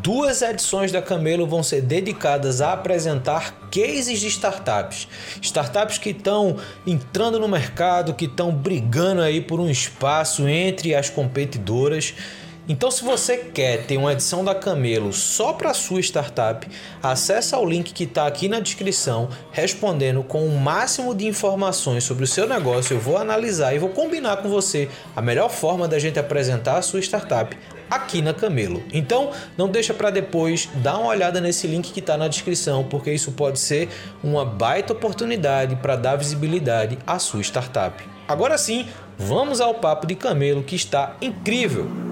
Duas edições da Camelo vão ser dedicadas a apresentar cases de startups. Startups que estão entrando no mercado, que estão brigando aí por um espaço entre as competidoras. Então, se você quer ter uma edição da Camelo só para sua startup, acessa o link que está aqui na descrição, respondendo com o máximo de informações sobre o seu negócio. Eu vou analisar e vou combinar com você a melhor forma da gente apresentar a sua startup aqui na Camelo. Então, não deixa para depois, dá uma olhada nesse link que está na descrição, porque isso pode ser uma baita oportunidade para dar visibilidade à sua startup. Agora sim, vamos ao papo de Camelo que está incrível.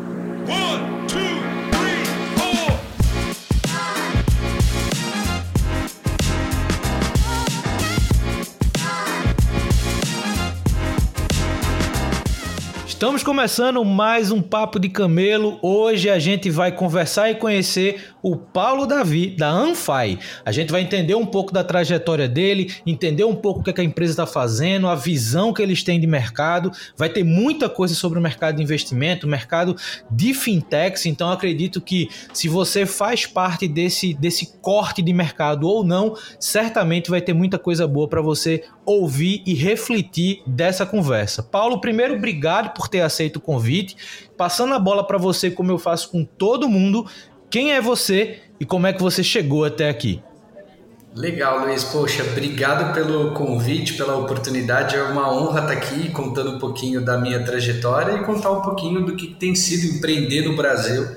Estamos começando mais um Papo de Camelo. Hoje a gente vai conversar e conhecer o Paulo Davi, da Anfai. A gente vai entender um pouco da trajetória dele, entender um pouco o que, é que a empresa está fazendo, a visão que eles têm de mercado. Vai ter muita coisa sobre o mercado de investimento, o mercado de fintechs. Então acredito que se você faz parte desse, desse corte de mercado ou não, certamente vai ter muita coisa boa para você ouvir e refletir dessa conversa. Paulo, primeiro, obrigado por ter aceito o convite. Passando a bola para você, como eu faço com todo mundo, quem é você e como é que você chegou até aqui? Legal, Luiz. Poxa, obrigado pelo convite, pela oportunidade. É uma honra estar aqui contando um pouquinho da minha trajetória e contar um pouquinho do que tem sido empreender no Brasil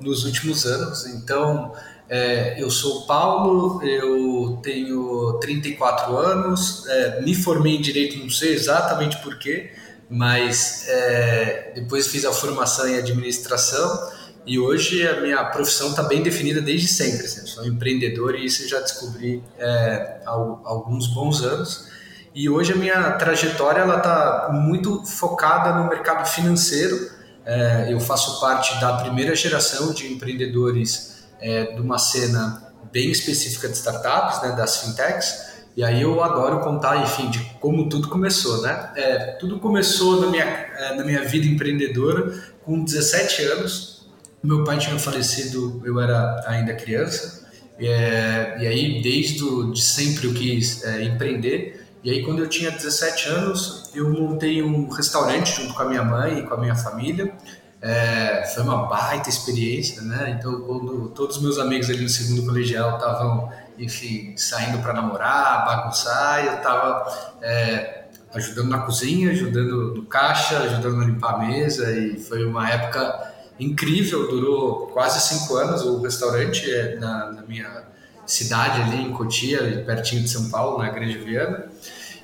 nos últimos anos. Então, é, eu sou Paulo, eu tenho 34 anos, é, me formei em Direito, não sei exatamente porquê, mas é, depois fiz a formação em Administração e hoje a minha profissão está bem definida desde sempre. Assim, sou empreendedor e isso eu já descobri é, há alguns bons anos. E hoje a minha trajetória ela está muito focada no mercado financeiro. É, eu faço parte da primeira geração de empreendedores é, de uma cena bem específica de startups, né, das fintechs. E aí eu adoro contar, enfim, de como tudo começou, né? É, tudo começou na minha, é, na minha vida empreendedora com 17 anos. Meu pai tinha falecido, eu era ainda criança. É, e aí, desde o, de sempre eu quis é, empreender. E aí, quando eu tinha 17 anos, eu montei um restaurante junto com a minha mãe e com a minha família. É, foi uma baita experiência, né? Então, quando todos os meus amigos ali no segundo colegial estavam, enfim, saindo para namorar, bagunçar, eu estava é, ajudando na cozinha, ajudando no caixa, ajudando a limpar a mesa, e foi uma época incrível, durou quase cinco anos o restaurante é, na, na minha cidade ali em Cotia, pertinho de São Paulo, na Grande Viana,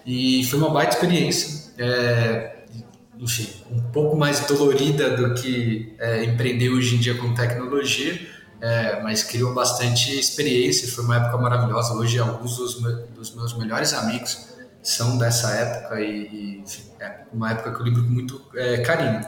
e foi uma baita experiência. É, enfim, um pouco mais dolorida do que é, empreender hoje em dia com tecnologia, é, mas criou bastante experiência, foi uma época maravilhosa. Hoje, alguns dos, dos meus melhores amigos são dessa época e, e enfim, é uma época que eu lembro com muito é, carinho.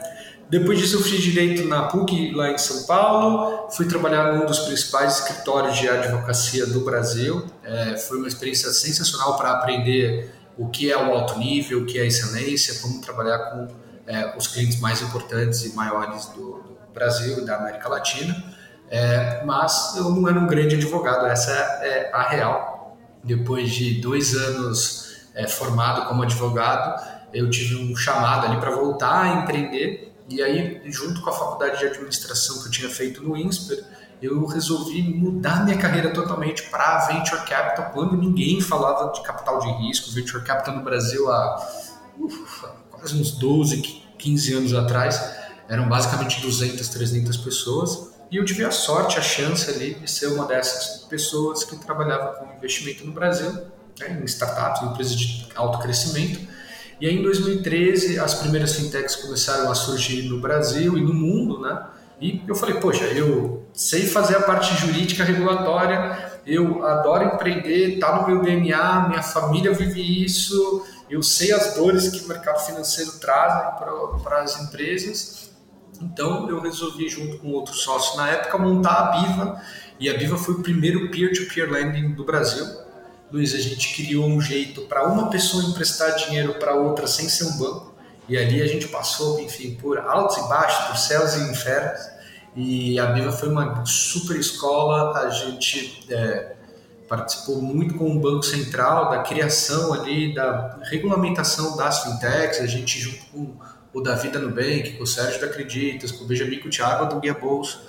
Depois disso, eu fiz direito na PUC, lá em São Paulo. Fui trabalhar num dos principais escritórios de advocacia do Brasil. É, foi uma experiência sensacional para aprender o que é o alto nível, o que é excelência, como trabalhar com é, os clientes mais importantes e maiores do, do Brasil e da América Latina. É, mas eu não era um grande advogado, essa é a real. Depois de dois anos é, formado como advogado, eu tive um chamado ali para voltar a empreender. E aí, junto com a faculdade de administração que eu tinha feito no INSPER, eu resolvi mudar minha carreira totalmente para venture capital quando ninguém falava de capital de risco. Venture capital no Brasil há ufa, quase uns 12, 15 anos atrás eram basicamente 200, 300 pessoas. E eu tive a sorte, a chance ali de ser uma dessas pessoas que trabalhava com investimento no Brasil, né, em startups, em empresas de alto crescimento. E aí, em 2013, as primeiras fintechs começaram a surgir no Brasil e no mundo, né? E eu falei, poxa, eu sei fazer a parte jurídica regulatória, eu adoro empreender, está no meu DNA, minha família vive isso, eu sei as dores que o mercado financeiro traz para as empresas. Então eu resolvi, junto com outro sócio na época, montar a Biva. E a Biva foi o primeiro peer-to-peer lending do Brasil. Luiz, a gente criou um jeito para uma pessoa emprestar dinheiro para outra sem ser um banco. E ali a gente passou, enfim, por altos e baixos, por céus e infernos. E a Biva foi uma super escola. A gente é, participou muito com o Banco Central da criação ali, da regulamentação das fintechs. A gente, junto com o Davi da Nubank, com o Sérgio da Acreditas, com o Benjamin Cutiágua do Guia Bolsa,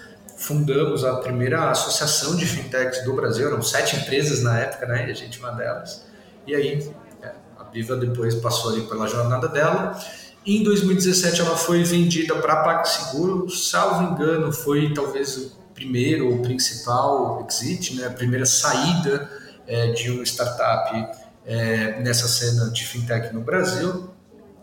fundamos a primeira associação de fintechs do Brasil. Eram sete empresas na época, né? E a gente uma delas. E aí, é, a Biva depois passou ali pela jornada dela em 2017 ela foi vendida para a PagSeguro, salvo engano, foi talvez o primeiro ou principal exit, né, a primeira saída é, de uma startup é, nessa cena de fintech no Brasil.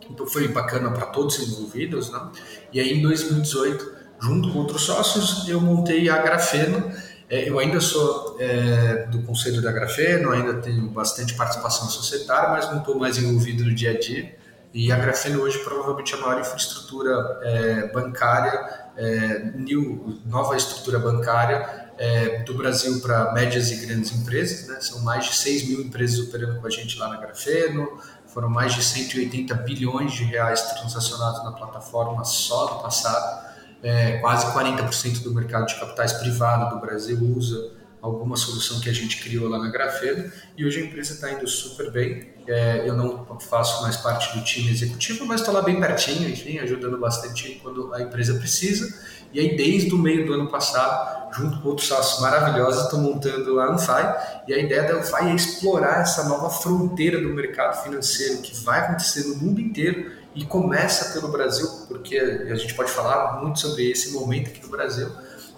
Então foi bacana para todos os envolvidos. Né? E aí em 2018, junto com outros sócios, eu montei a Grafeno. É, eu ainda sou é, do conselho da Grafeno, ainda tenho bastante participação societária, mas não estou mais envolvido no dia a dia. E a Grafeno hoje provavelmente é a maior infraestrutura é, bancária, é, new, nova estrutura bancária é, do Brasil para médias e grandes empresas. Né? São mais de 6 mil empresas operando com a gente lá na Grafeno, foram mais de 180 bilhões de reais transacionados na plataforma só no passado. É, quase 40% do mercado de capitais privado do Brasil usa alguma solução que a gente criou lá na Grafeno e hoje a empresa está indo super bem. É, eu não faço mais parte do time executivo, mas estou lá bem pertinho, enfim, ajudando bastante quando a empresa precisa. E aí, desde o meio do ano passado, junto com outros sócios maravilhosos, estou montando a Anfai. E a ideia da Anfai é explorar essa nova fronteira do mercado financeiro que vai acontecer no mundo inteiro e começa pelo Brasil, porque a gente pode falar muito sobre esse momento aqui no Brasil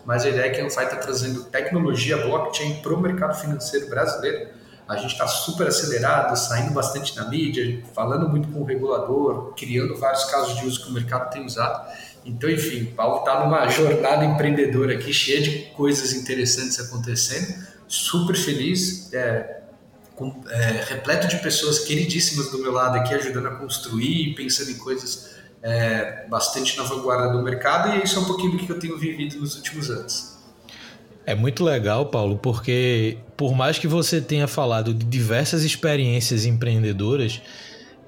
mas a ideia é que a Anfai está trazendo tecnologia blockchain para o mercado financeiro brasileiro. A gente está super acelerado, saindo bastante na mídia, falando muito com o regulador, criando vários casos de uso que o mercado tem usado. Então, enfim, o Paulo está numa jornada empreendedora aqui, cheia de coisas interessantes acontecendo, super feliz, é, com, é, repleto de pessoas queridíssimas do meu lado aqui, ajudando a construir, pensando em coisas é, bastante na vanguarda do mercado e isso é um pouquinho do que eu tenho vivido nos últimos anos. É muito legal, Paulo, porque por mais que você tenha falado de diversas experiências empreendedoras,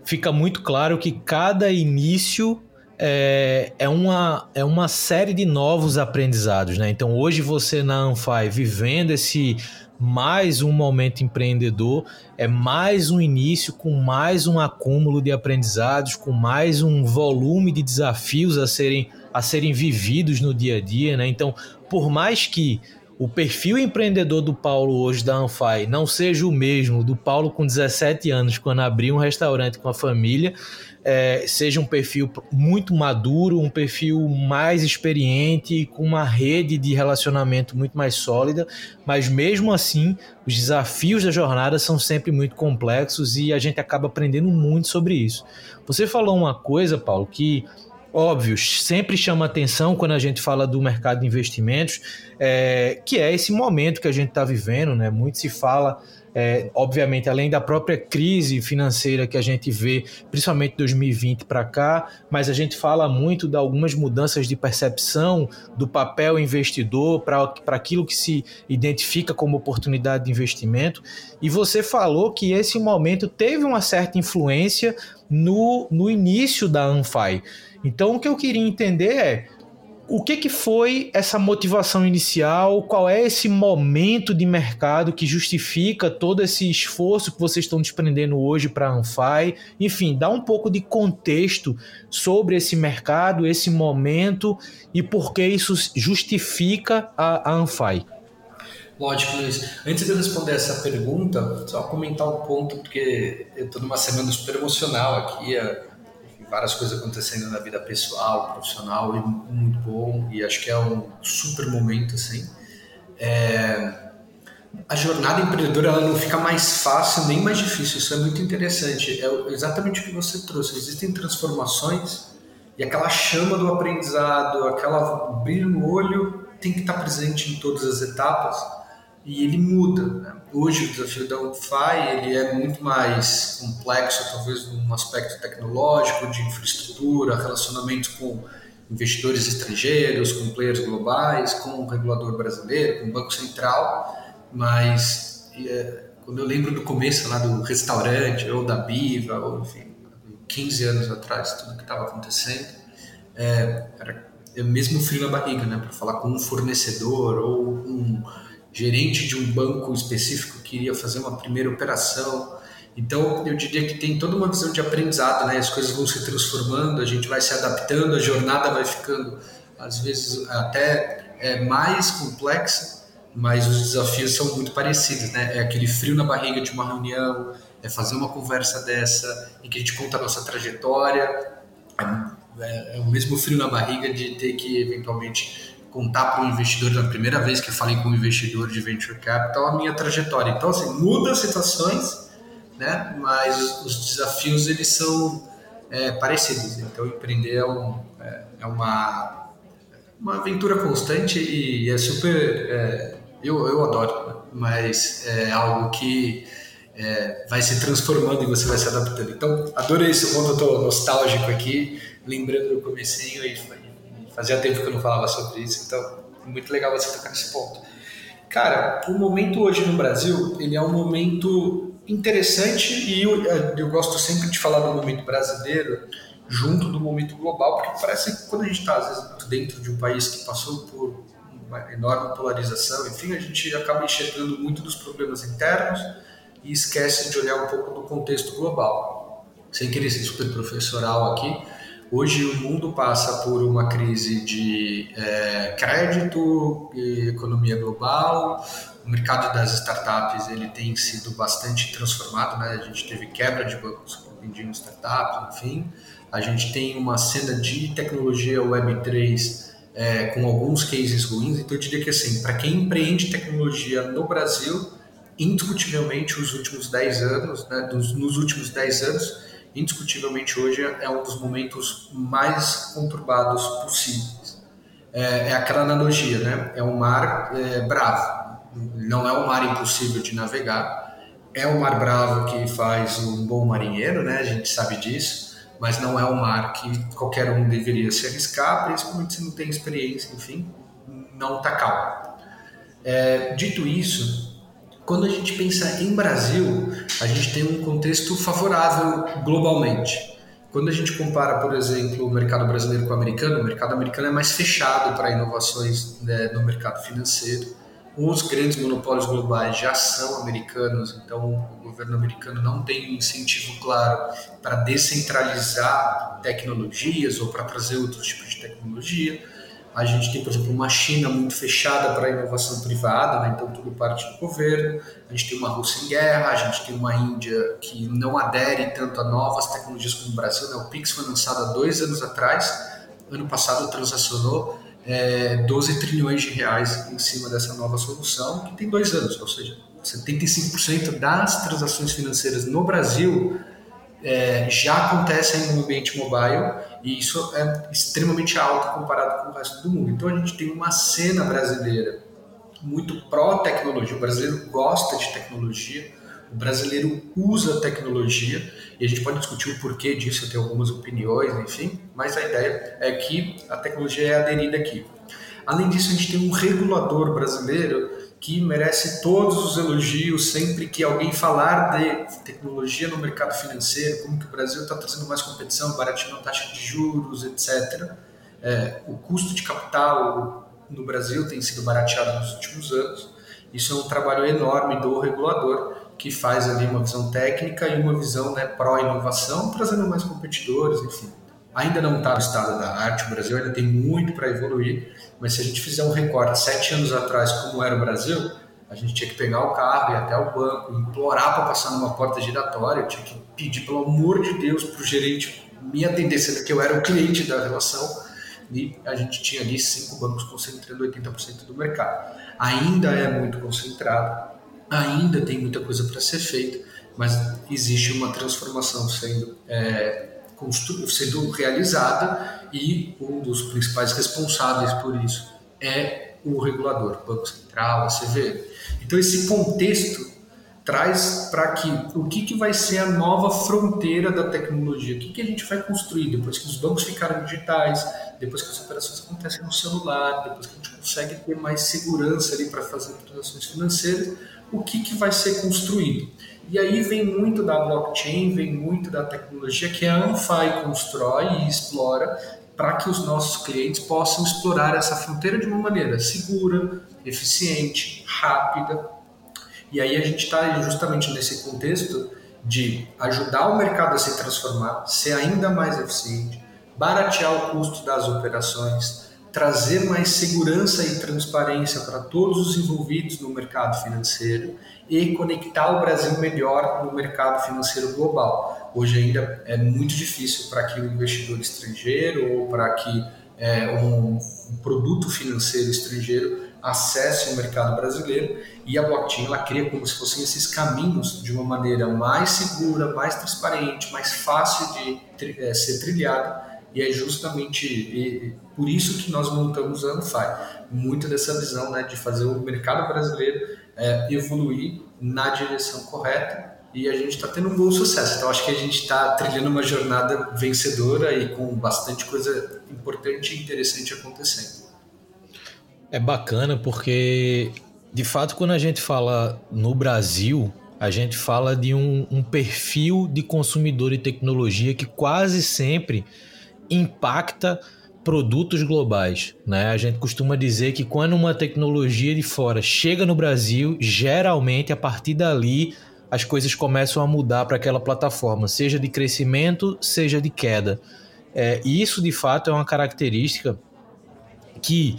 fica muito claro que cada início é, é, uma, é uma série de novos aprendizados, né? Então hoje você na Anfai vivendo esse mais um momento empreendedor, é mais um início com mais um acúmulo de aprendizados, com mais um volume de desafios a serem, a serem vividos no dia a dia, né? Então, por mais que o perfil empreendedor do Paulo hoje da Anfai não seja o mesmo do Paulo com 17 anos, quando abriu um restaurante com a família, é, seja um perfil muito maduro, um perfil mais experiente, com uma rede de relacionamento muito mais sólida, mas mesmo assim, os desafios da jornada são sempre muito complexos e a gente acaba aprendendo muito sobre isso. Você falou uma coisa, Paulo, que óbvio, sempre chama atenção quando a gente fala do mercado de investimentos, é, que é esse momento que a gente está vivendo, né? Muito se fala é, obviamente, além da própria crise financeira que a gente vê, principalmente 2020 para cá, mas a gente fala muito de algumas mudanças de percepção do papel investidor para aquilo que se identifica como oportunidade de investimento. E você falou que esse momento teve uma certa influência no, no início da Anfai. Então, o que eu queria entender é o que, que foi essa motivação inicial? Qual é esse momento de mercado que justifica todo esse esforço que vocês estão desprendendo hoje para a Anfai? Enfim, dá um pouco de contexto sobre esse mercado, esse momento e por que isso justifica a, a Anfai. Lógico, Luiz. Antes de eu responder essa pergunta, só comentar um ponto, porque eu estou numa semana super emocional aqui várias coisas acontecendo na vida pessoal, profissional, e muito bom, e acho que é um super momento, assim. É, a jornada empreendedora ela não fica mais fácil nem mais difícil, isso é muito interessante. É exatamente o que você trouxe. Existem transformações E aquela chama do aprendizado, aquela brilho no olho, tem que estar presente em todas as etapas e ele muda. Né? Hoje o desafio da UFI ele é muito mais complexo, talvez num aspecto tecnológico, de infraestrutura, relacionamento com investidores estrangeiros, com players globais, com o regulador brasileiro, com o Banco Central, mas é, quando eu lembro do começo lá do restaurante, ou da Biva, ou enfim, 15 anos atrás, tudo que estava acontecendo, é, era é mesmo frio na barriga, né, para falar com um fornecedor ou um gerente de um banco específico que iria fazer uma primeira operação. Então, eu diria que tem toda uma visão de aprendizado, né? As coisas vão se transformando, a gente vai se adaptando, a jornada vai ficando, às vezes, até é, mais complexa, mas os desafios são muito parecidos, né? É aquele frio na barriga de uma reunião, é fazer uma conversa dessa em que a gente conta a nossa trajetória, é, é o mesmo frio na barriga de ter que eventualmente contar para um investidor na primeira vez que eu falei com um investidor de venture capital a minha trajetória. Então assim muda as situações, né? Mas os desafios eles são é, parecidos. Então empreender é, um, é, é uma uma aventura constante e é super é, eu, eu adoro, mas é algo que é, vai se transformando e você vai se adaptando. Então, adorei esse ponto, eu tô nostálgico aqui, lembrando do comecinho e fazia tempo que eu não falava sobre isso, então muito legal você tocar nesse ponto. Cara, o momento hoje no Brasil, ele é um momento interessante e eu, eu gosto sempre de falar do momento brasileiro junto do momento global, porque parece que quando a gente está, às vezes, dentro de um país que passou por uma enorme polarização, enfim, a gente acaba enxergando muito dos problemas internos e esquece de olhar um pouco do contexto global. Sem querer ser super professoral aqui, hoje o mundo passa por uma crise de é, crédito economia global, o mercado das startups ele tem sido bastante transformado, né? a gente teve quebra de bancos que vendiam startups, enfim, a gente tem uma cena de tecnologia Web3 é, com alguns cases ruins. Então, eu diria que, assim, para quem empreende tecnologia no Brasil, indiscutivelmente, os últimos 10 anos, né, dos, nos últimos 10 anos, indiscutivelmente hoje é um dos momentos mais conturbados possíveis. É, é aquela analogia, né? É um mar é, bravo, não é um mar impossível de navegar, é um mar bravo que faz um bom marinheiro, né? A gente sabe disso mas não é um mar que qualquer um deveria se arriscar, principalmente se não tem experiência, enfim, não está calmo. É, dito isso, quando a gente pensa em Brasil, a gente tem um contexto favorável globalmente. Quando a gente compara, por exemplo, o mercado brasileiro com o americano, o mercado americano é mais fechado para inovações né, no mercado financeiro os grandes monopólios globais já são americanos, então o governo americano não tem um incentivo claro para descentralizar tecnologias ou para trazer outros tipos de tecnologia. A gente tem, por exemplo, uma China muito fechada para a inovação privada, né? então tudo parte do governo. A gente tem uma Rússia em guerra, a gente tem uma Índia que não adere tanto a novas tecnologias como o Brasil. Né? O Pix foi lançado há dois anos atrás, ano passado transacionou é, 12 trilhões de reais em cima dessa nova solução, que tem dois anos, ou seja, 75% das transações financeiras no Brasil é, já acontecem no ambiente mobile e isso é extremamente alto comparado com o resto do mundo. Então a gente tem uma cena brasileira muito pró-tecnologia, o brasileiro gosta de tecnologia, o brasileiro usa tecnologia e a gente pode discutir o porquê disso, tenho algumas opiniões, enfim, mas a ideia é que a tecnologia é aderida aqui. Além disso, a gente tem um regulador brasileiro que merece todos os elogios sempre que alguém falar de tecnologia no mercado financeiro, como que o Brasil está trazendo mais competição, baratinho a taxa de juros, etc. É, o custo de capital no Brasil tem sido barateado nos últimos anos. Isso é um trabalho enorme do regulador que faz ali uma visão técnica e uma visão né, pró-inovação, trazendo mais competidores, enfim. Ainda não está no estado da arte, o Brasil ainda tem muito para evoluir, mas se a gente fizer um recorte sete anos atrás, como era o Brasil, a gente tinha que pegar o carro, ir até o banco, implorar para passar numa porta giratória, tinha que pedir, pelo amor de Deus, para o gerente me atender, sendo que eu era o cliente da relação, e a gente tinha ali cinco bancos concentrando 80% do mercado. Ainda é muito concentrado, ainda tem muita coisa para ser feita, mas existe uma transformação sendo é, sendo realizada e um dos principais responsáveis por isso é o regulador, Banco Central, a CVM. Então esse contexto traz para que o que, que vai ser a nova fronteira da tecnologia, o que, que a gente vai construir depois que os bancos ficaram digitais, depois que as operações acontecem no celular, depois que a gente consegue ter mais segurança ali para fazer transações financeiras, o que, que vai ser construído. E aí vem muito da blockchain, vem muito da tecnologia que a Anfai constrói e explora para que os nossos clientes possam explorar essa fronteira de uma maneira segura, eficiente, rápida. E aí a gente está justamente nesse contexto de ajudar o mercado a se transformar, ser ainda mais eficiente, baratear o custo das operações, trazer mais segurança e transparência para todos os envolvidos no mercado financeiro e conectar o Brasil melhor no mercado financeiro global. Hoje ainda é muito difícil para que o investidor estrangeiro ou para que é, um, um, produto financeiro estrangeiro acesse o mercado brasileiro e a blockchain ela cria como se fossem esses caminhos de uma maneira mais segura, mais transparente, mais fácil de é, ser trilhada e é justamente por isso que nós montamos a Anfai. Muito dessa visão né, de fazer o mercado brasileiro é, evoluir na direção correta e a gente está tendo um bom sucesso. Então acho que a gente está trilhando uma jornada vencedora e com bastante coisa importante e interessante acontecendo. É bacana porque, de fato, quando a gente fala no Brasil, a gente fala de um, um perfil de consumidor de tecnologia que quase sempre impacta produtos globais. Né? A gente costuma dizer que quando uma tecnologia de fora chega no Brasil, geralmente a partir dali as coisas começam a mudar para aquela plataforma, seja de crescimento, seja de queda. É, e isso de fato é uma característica que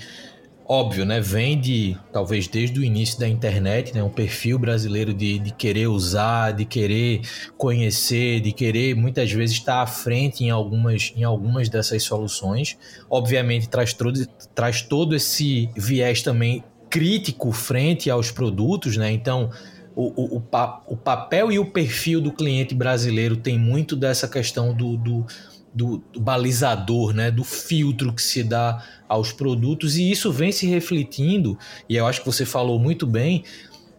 óbvio, né? Vem de talvez desde o início da internet, né? Um perfil brasileiro de, de querer usar, de querer conhecer, de querer muitas vezes estar à frente em algumas, em algumas dessas soluções. Obviamente traz todo, traz todo esse viés também crítico frente aos produtos, né? Então o, o, o, papel e o perfil do cliente brasileiro tem muito dessa questão do, do do, do, balizador, né, do filtro que se dá aos produtos, e isso vem se refletindo, e eu acho que você falou muito bem,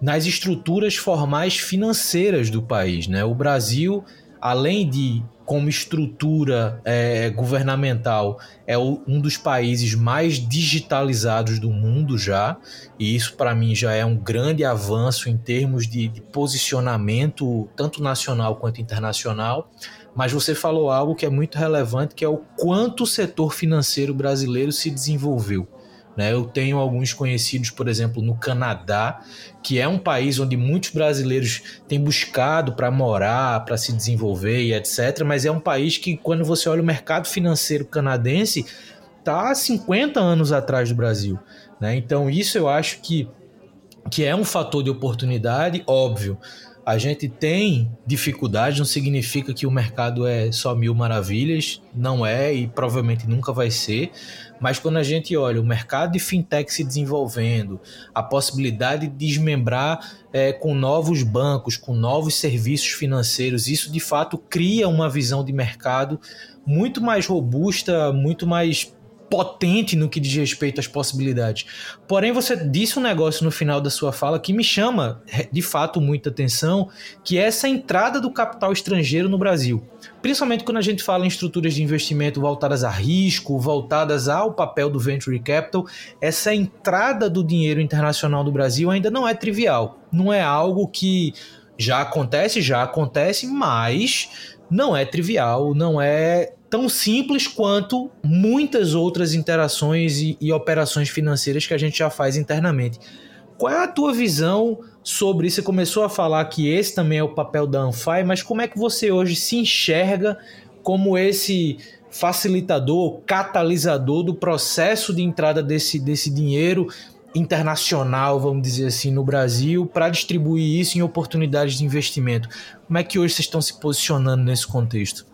nas estruturas formais financeiras do país. Né? O Brasil, além de como estrutura é, governamental, é o, um dos países mais digitalizados do mundo já, e isso para mim já é um grande avanço em termos de, de posicionamento, tanto nacional quanto internacional mas você falou algo que é muito relevante, que é o quanto o setor financeiro brasileiro se desenvolveu. Né? Eu tenho alguns conhecidos, por exemplo, no Canadá, que é um país onde muitos brasileiros têm buscado para morar, para se desenvolver e etc. Mas é um país que, quando você olha o mercado financeiro canadense, está 50 anos atrás do Brasil. Né? Então, isso eu acho que, que é um fator de oportunidade, óbvio a gente tem dificuldade, não significa que o mercado é só mil maravilhas, não é e provavelmente nunca vai ser. Mas quando a gente olha o mercado de fintech se desenvolvendo, a possibilidade de desmembrar é, com novos bancos, com novos serviços financeiros, isso de fato cria uma visão de mercado muito mais robusta, muito mais potente no que diz respeito às possibilidades. Porém, você disse um negócio no final da sua fala que me chama de fato muita atenção, que é essa entrada do capital estrangeiro no Brasil. Principalmente quando a gente fala em estruturas de investimento voltadas a risco, voltadas ao papel do venture capital, essa entrada do dinheiro internacional do Brasil ainda não é trivial. Não é algo que já acontece, já acontece, mas não é trivial, não é tão simples quanto muitas outras interações e, e, operações financeiras que a gente já faz internamente. Qual é a tua visão sobre isso? Você começou a falar que esse também é o papel da Anfai, mas como é que você hoje se enxerga como esse facilitador, catalisador do processo de entrada desse, desse dinheiro internacional, vamos dizer assim, no Brasil, para distribuir isso em oportunidades de investimento? Como é que hoje vocês estão se posicionando nesse contexto?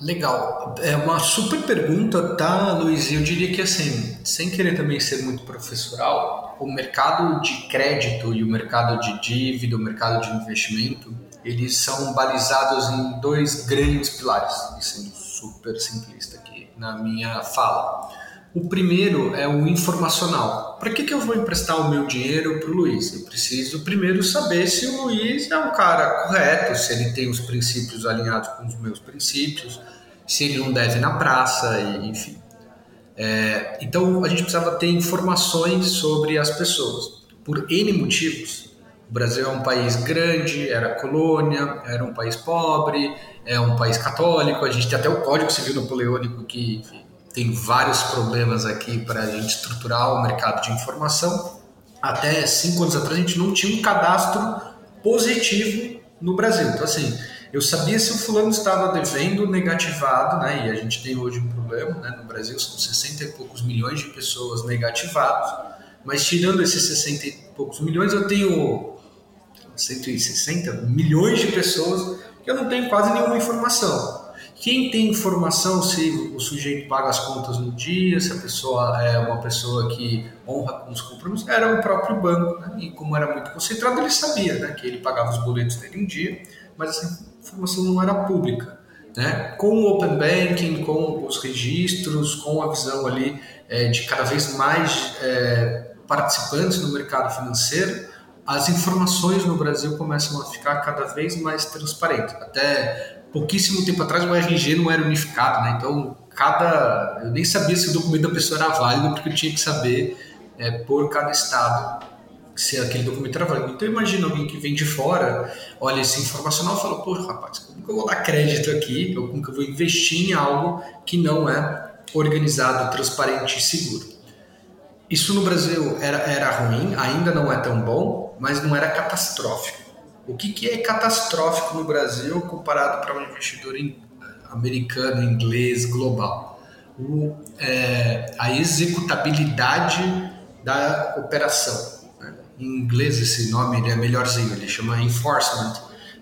Legal. É uma super pergunta, tá, Luiz? Eu diria que, assim, sem querer também ser muito professoral, o mercado de crédito e o mercado de dívida, o mercado de investimento, eles são balizados em dois grandes pilares, sendo super simplista aqui na minha fala. O primeiro é o informacional. Para que, que eu vou emprestar o meu dinheiro para o Luiz? Eu preciso primeiro saber se o Luiz é um cara correto, se ele tem os princípios alinhados com os meus princípios, se ele não deve na praça, enfim. É, então a gente precisava ter informações sobre as pessoas. Por N motivos. O Brasil é um país grande, era colônia, era um país pobre, é um país católico. A gente tem até o Código Civil Napoleônico que enfim, tem vários problemas aqui para a gente estruturar o mercado de informação. Até cinco anos atrás a gente não tinha um cadastro positivo no Brasil. Então assim, eu sabia se o fulano estava devendo negativado, né? E a gente tem hoje um problema, né? No Brasil são 60 e poucos milhões de pessoas negativados, mas tirando esses 60 e poucos milhões, eu tenho 160 milhões de pessoas que eu não tenho quase nenhuma informação. Quem tem informação se o sujeito paga as contas no dia, se a pessoa é uma pessoa que honra com os compromissos, era o próprio banco. Né? E como era muito concentrado, ele sabia né? que ele pagava os boletos dele em dia, mas essa informação não era pública. Né? Com o Open Banking, com os registros, com a visão ali é, de cada vez mais é, participantes no mercado financeiro, as informações no Brasil começam a ficar cada vez mais transparentes. Até pouquíssimo tempo atrás o RG não era unificado, né? então cada eu nem sabia se o documento da pessoa era válido porque eu tinha que saber é, por cada estado se aquele documento era válido. Então imagina alguém que vem de fora, olha esse informacional e fala, pô, rapaz, como que eu vou dar crédito aqui? Ou como que eu vou investir em algo que não é organizado, transparente e seguro? Isso no Brasil era, era ruim, ainda não é tão bom, mas não era catastrófico. O que, que é catastrófico no Brasil comparado para um investidor americano, inglês, global? O, é, a executabilidade da operação em inglês esse nome ele é melhorzinho, ele chama enforcement.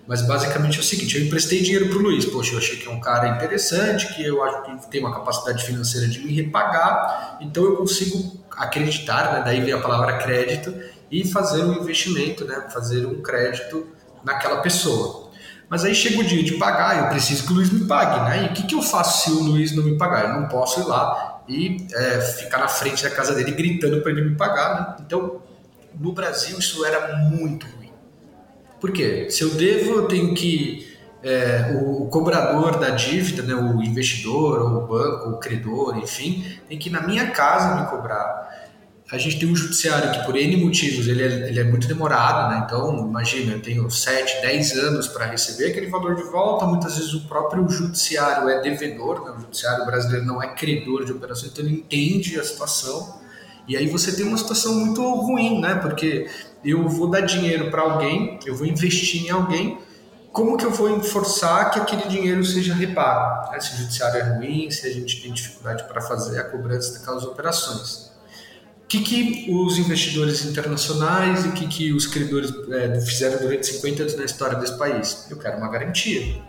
Mas basicamente é o seguinte: eu emprestei dinheiro para o Luiz. Poxa, eu achei que é um cara interessante, que eu acho que tem uma capacidade financeira de me repagar, então eu consigo acreditar, né, daí vem a palavra crédito, e fazer um investimento, né, fazer um crédito naquela pessoa. Mas aí chega o dia de pagar, eu preciso que o Luiz me pague, né? E o que, que eu faço se o Luiz não me pagar? Eu não posso ir lá e é, ficar na frente da casa dele gritando para ele me pagar, né? Então no Brasil isso era muito ruim. Por quê? Se eu devo, eu tenho que. É, o, o, cobrador da dívida, né, o investidor, ou o banco, o credor, enfim, tem que ir na minha casa me cobrar. A gente tem um judiciário que, por N motivos, ele é, ele é muito demorado, né? Então, imagina, eu tenho 7, 10 anos para receber aquele valor de volta. Muitas vezes o próprio judiciário é devedor, né? o judiciário brasileiro não é credor de operações, então ele entende a situação e aí você tem uma situação muito ruim, né? Porque eu vou dar dinheiro para alguém, eu vou investir em alguém, como que eu vou forçar que aquele dinheiro seja repago? Né? Se o judiciário é ruim, se a gente tem dificuldade para fazer a cobrança daquelas operações. O que, que os investidores internacionais e o que, que os credores é, fizeram durante 50 anos na história desse país? Eu quero uma garantia.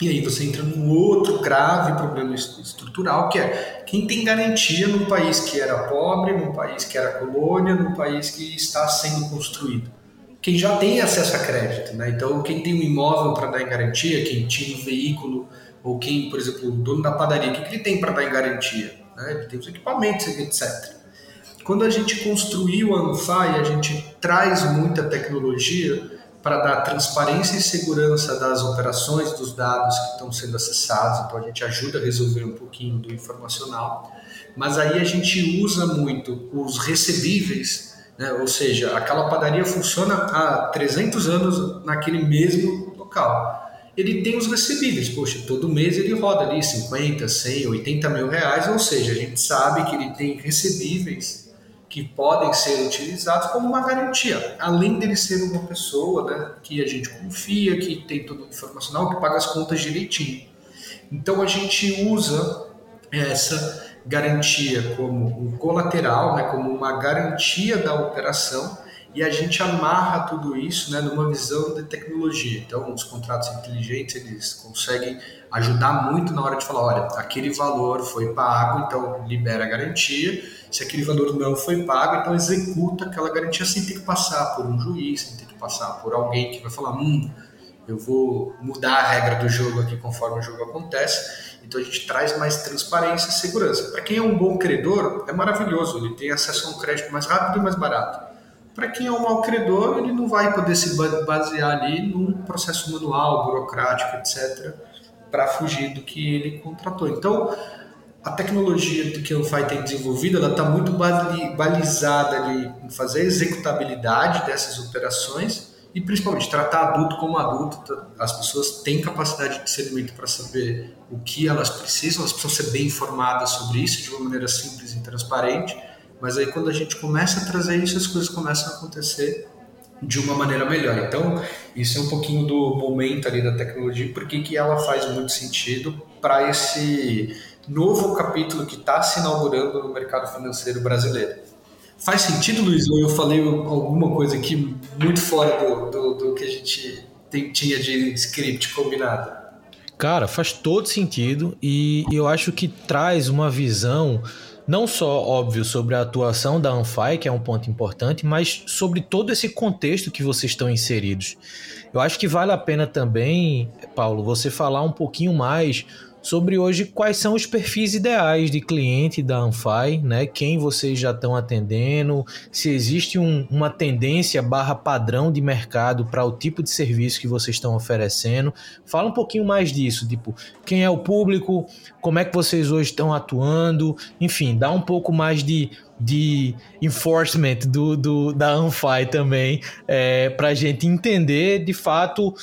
E aí você entra num outro grave problema estrutural, que é quem tem garantia num país que era pobre, num país que era colônia, num país que está sendo construído. Quem já tem acesso a crédito, né? Então, quem tem um imóvel para dar em garantia, quem tinha um veículo, ou quem, por exemplo, o dono da padaria, o que ele tem para dar em garantia? Né? Ele tem os equipamentos, etc. Quando a gente construiu a Anfai, a gente traz muita tecnologia para dar transparência e segurança das operações, dos dados que estão sendo acessados, então a gente ajuda a resolver um pouquinho do informacional, mas aí a gente usa muito os recebíveis, né? ou seja, aquela padaria funciona há 300 anos naquele mesmo local. Ele tem os recebíveis, poxa, todo mês ele roda ali 50, 100, 80 mil reais, ou seja, a gente sabe que ele tem recebíveis que podem ser utilizados como uma garantia, além dele ser uma pessoa né, que a gente confia, que tem todo o informacional, que paga as contas direitinho. Então a gente usa essa garantia como um colateral, né, como uma garantia da operação e a gente amarra tudo isso né, numa visão de tecnologia. Então, os contratos inteligentes eles conseguem ajudar muito na hora de falar, olha, aquele valor foi pago, então libera a garantia se aquele valor não foi pago, então executa aquela garantia sem ter que passar por um juiz, sem ter que passar por alguém que vai falar, hum, eu vou mudar a regra do jogo aqui conforme o jogo acontece. Então a gente traz mais transparência e segurança. Para quem é um bom credor, é maravilhoso, ele tem acesso a um crédito mais rápido e mais barato. Para quem é um mau credor, ele não vai poder se basear ali num processo manual, burocrático, etc., para fugir do que ele contratou. Então, a tecnologia que o FI tem desenvolvido, ela está muito balizada ali em fazer a executabilidade dessas operações e principalmente tratar adulto como adulto. As pessoas têm capacidade de discernimento para saber o que elas precisam, elas precisam ser bem informadas sobre isso de uma maneira simples e transparente. Mas aí quando a gente começa a trazer isso, as coisas começam a acontecer de uma maneira melhor. Então, isso é um pouquinho do momento ali da tecnologia, porque que ela faz muito sentido para esse novo capítulo que está se inaugurando no mercado financeiro brasileiro. Faz sentido, Luiz, ou eu falei alguma coisa aqui muito fora do, do, do que a gente tem, tinha de script combinado? Cara, faz todo sentido e eu acho que traz uma visão não só, óbvio, sobre a atuação da Anfai, que é um ponto importante, mas sobre todo esse contexto que vocês estão inseridos. Eu acho que vale a pena também, Paulo, você falar um pouquinho mais sobre hoje quais são os perfis ideais de cliente da Anfai, né? Quem vocês já estão atendendo, se existe um, uma tendência barra padrão de mercado para o tipo de serviço que vocês estão oferecendo. Fala um pouquinho mais disso, tipo, quem é o público, como é que vocês hoje estão atuando, enfim, dá um pouco mais de de enforcement do, do da Anfai também, é, para a gente entender de fato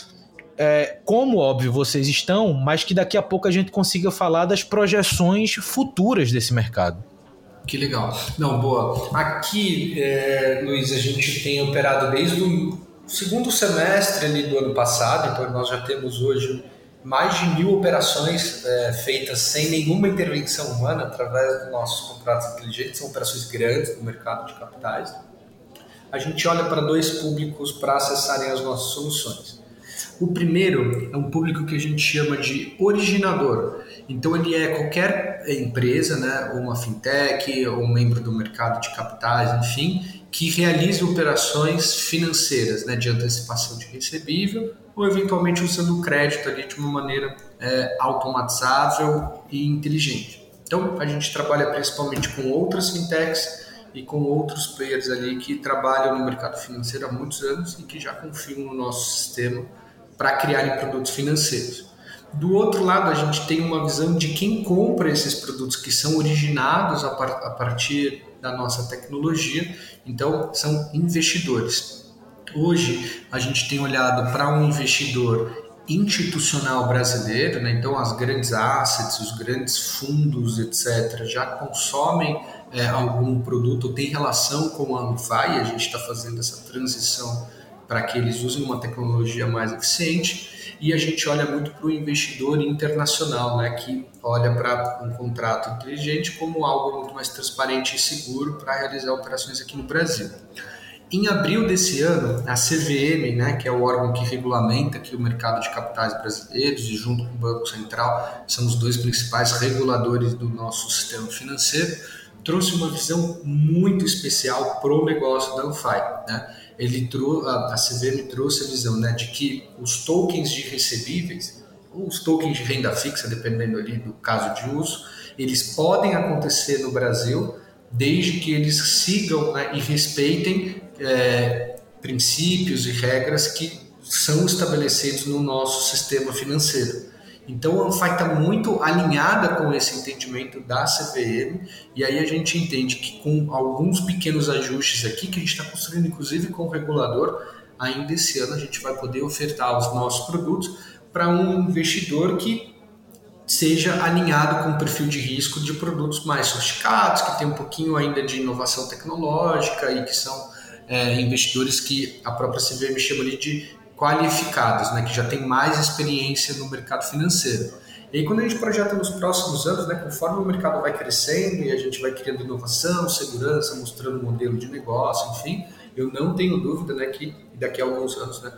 é, como óbvio vocês estão, mas que daqui a pouco a gente consiga falar das projeções futuras desse mercado. Que legal. Não, boa. Aqui, é, Luiz, a gente tem operado desde o segundo semestre ali do ano passado, então nós já temos hoje mais de mil operações é, feitas sem nenhuma intervenção humana através dos nossos contratos inteligentes, são operações grandes no mercado de capitais. A gente olha para dois públicos para acessarem as nossas soluções. O primeiro é um público que a gente chama de originador. Então ele é qualquer empresa, né, ou uma fintech, ou um membro do mercado de capitais, enfim, que realiza operações financeiras, né, de antecipação de recebível, ou eventualmente usando o crédito ali de uma maneira é, automatizável e inteligente. Então a gente trabalha principalmente com outras fintechs e com outros players ali que trabalham no mercado financeiro há muitos anos e que já confiam no nosso sistema para criarem produtos financeiros. Do outro lado, a gente tem uma visão de quem compra esses produtos que são originados a, par a partir da nossa tecnologia, então são investidores. Hoje, a gente tem olhado para um investidor institucional brasileiro, né? então as grandes assets, os grandes fundos, etc., já consomem é, algum produto, tem relação com a Anfai, a gente está fazendo essa transição para que eles usem uma tecnologia mais eficiente e a gente olha muito para o investidor internacional, né, que olha para um contrato inteligente como algo muito mais transparente e seguro para realizar operações aqui no Brasil. Em abril desse ano, a CVM, né, que é o órgão que regulamenta aqui o mercado de capitais brasileiros e junto com o Banco Central são os dois principais reguladores do nosso sistema financeiro, trouxe uma visão muito especial para o negócio da UFI. Né? Ele trou a, a CVM trouxe a visão né, de que os tokens de recebíveis, os tokens de renda fixa, dependendo ali do caso de uso, eles podem acontecer no Brasil desde que eles sigam né, e respeitem é, princípios e regras que são estabelecidos no nosso sistema financeiro. Então a Anfai está muito alinhada com esse entendimento da CVM e aí a gente entende que com alguns pequenos ajustes aqui que a gente está construindo, inclusive com o regulador, ainda esse ano a gente vai poder ofertar os nossos produtos para um investidor que seja alinhado com o perfil de risco de produtos mais sofisticados, que tem um pouquinho ainda de inovação tecnológica e que são é, investidores que a própria CVM chama de qualificados, né, que já têm mais experiência no mercado financeiro. E aí, quando a gente projeta nos próximos anos, né, conforme o mercado vai crescendo e a gente vai criando inovação, segurança, mostrando modelo de negócio, enfim, eu não tenho dúvida né, que daqui a alguns anos né,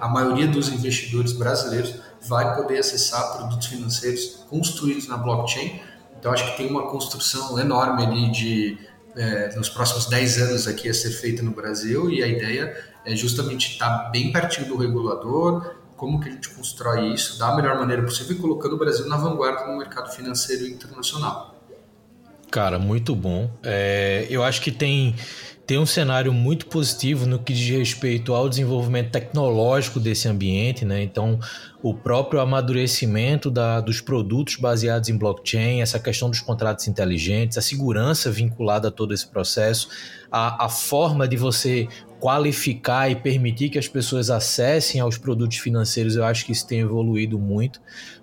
a maioria dos investidores brasileiros vai poder acessar produtos financeiros construídos na blockchain. Então, acho que tem uma construção enorme ali de, é, nos próximos 10 anos aqui a ser feita no Brasil e a ideia é justamente estar tá bem pertinho do regulador, como que a gente constrói isso da melhor maneira possível e colocando o Brasil na vanguarda no mercado financeiro internacional. Cara, muito bom. É, eu acho que tem tem um cenário muito positivo no que diz respeito ao desenvolvimento tecnológico desse ambiente, né? Então, o próprio amadurecimento da, dos produtos baseados em blockchain, essa questão dos contratos inteligentes, a segurança vinculada a todo esse processo, a, a forma de você qualificar e permitir que as pessoas acessem aos produtos financeiros, eu acho que isso tem evoluído muito.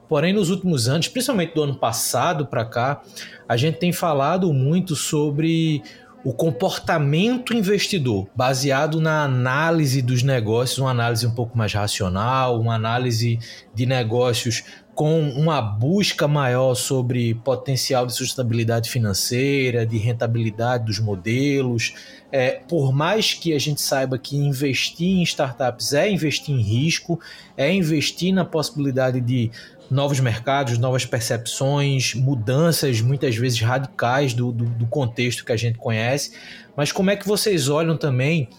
Porém, nos últimos anos, principalmente do ano passado para cá, a gente tem falado muito sobre o comportamento investidor, baseado na análise dos negócios, uma análise um pouco mais racional, uma análise de negócios com uma busca maior sobre potencial de sustentabilidade financeira, de rentabilidade dos modelos. É, por mais que a gente saiba que investir em startups é investir em risco, é investir na possibilidade de novos mercados, novas percepções, mudanças muitas vezes radicais do, do, do, contexto que a gente conhece. Mas como é que vocês olham também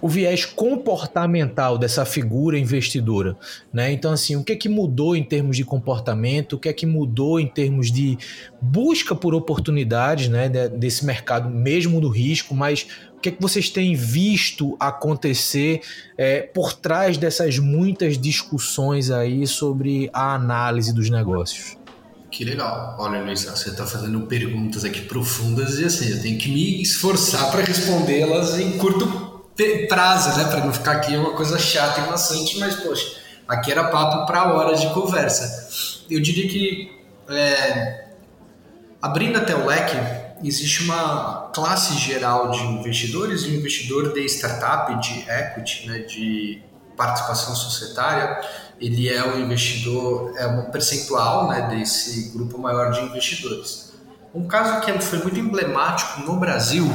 o viés comportamental dessa figura investidora, né? Então assim, o que é que mudou em termos de comportamento? O que é que mudou em termos de busca por oportunidades, né? Desse mercado mesmo do risco, mas que, é que vocês têm visto acontecer é, por trás dessas muitas discussões aí sobre a análise dos negócios? Que legal. Olha, Luiz, você está fazendo perguntas aqui profundas e assim, eu tenho que me esforçar para respondê-las em curto prazo, né? Para não ficar aqui uma coisa chata e maçante, mas, poxa, aqui era papo para horas de conversa. Eu diria que, é, abrindo até o leque, existe uma classe geral de investidores, o investidor de startup, de equity, né, de participação societária, ele é o investidor, é um percentual né, desse grupo maior de investidores. Um caso que foi muito emblemático no Brasil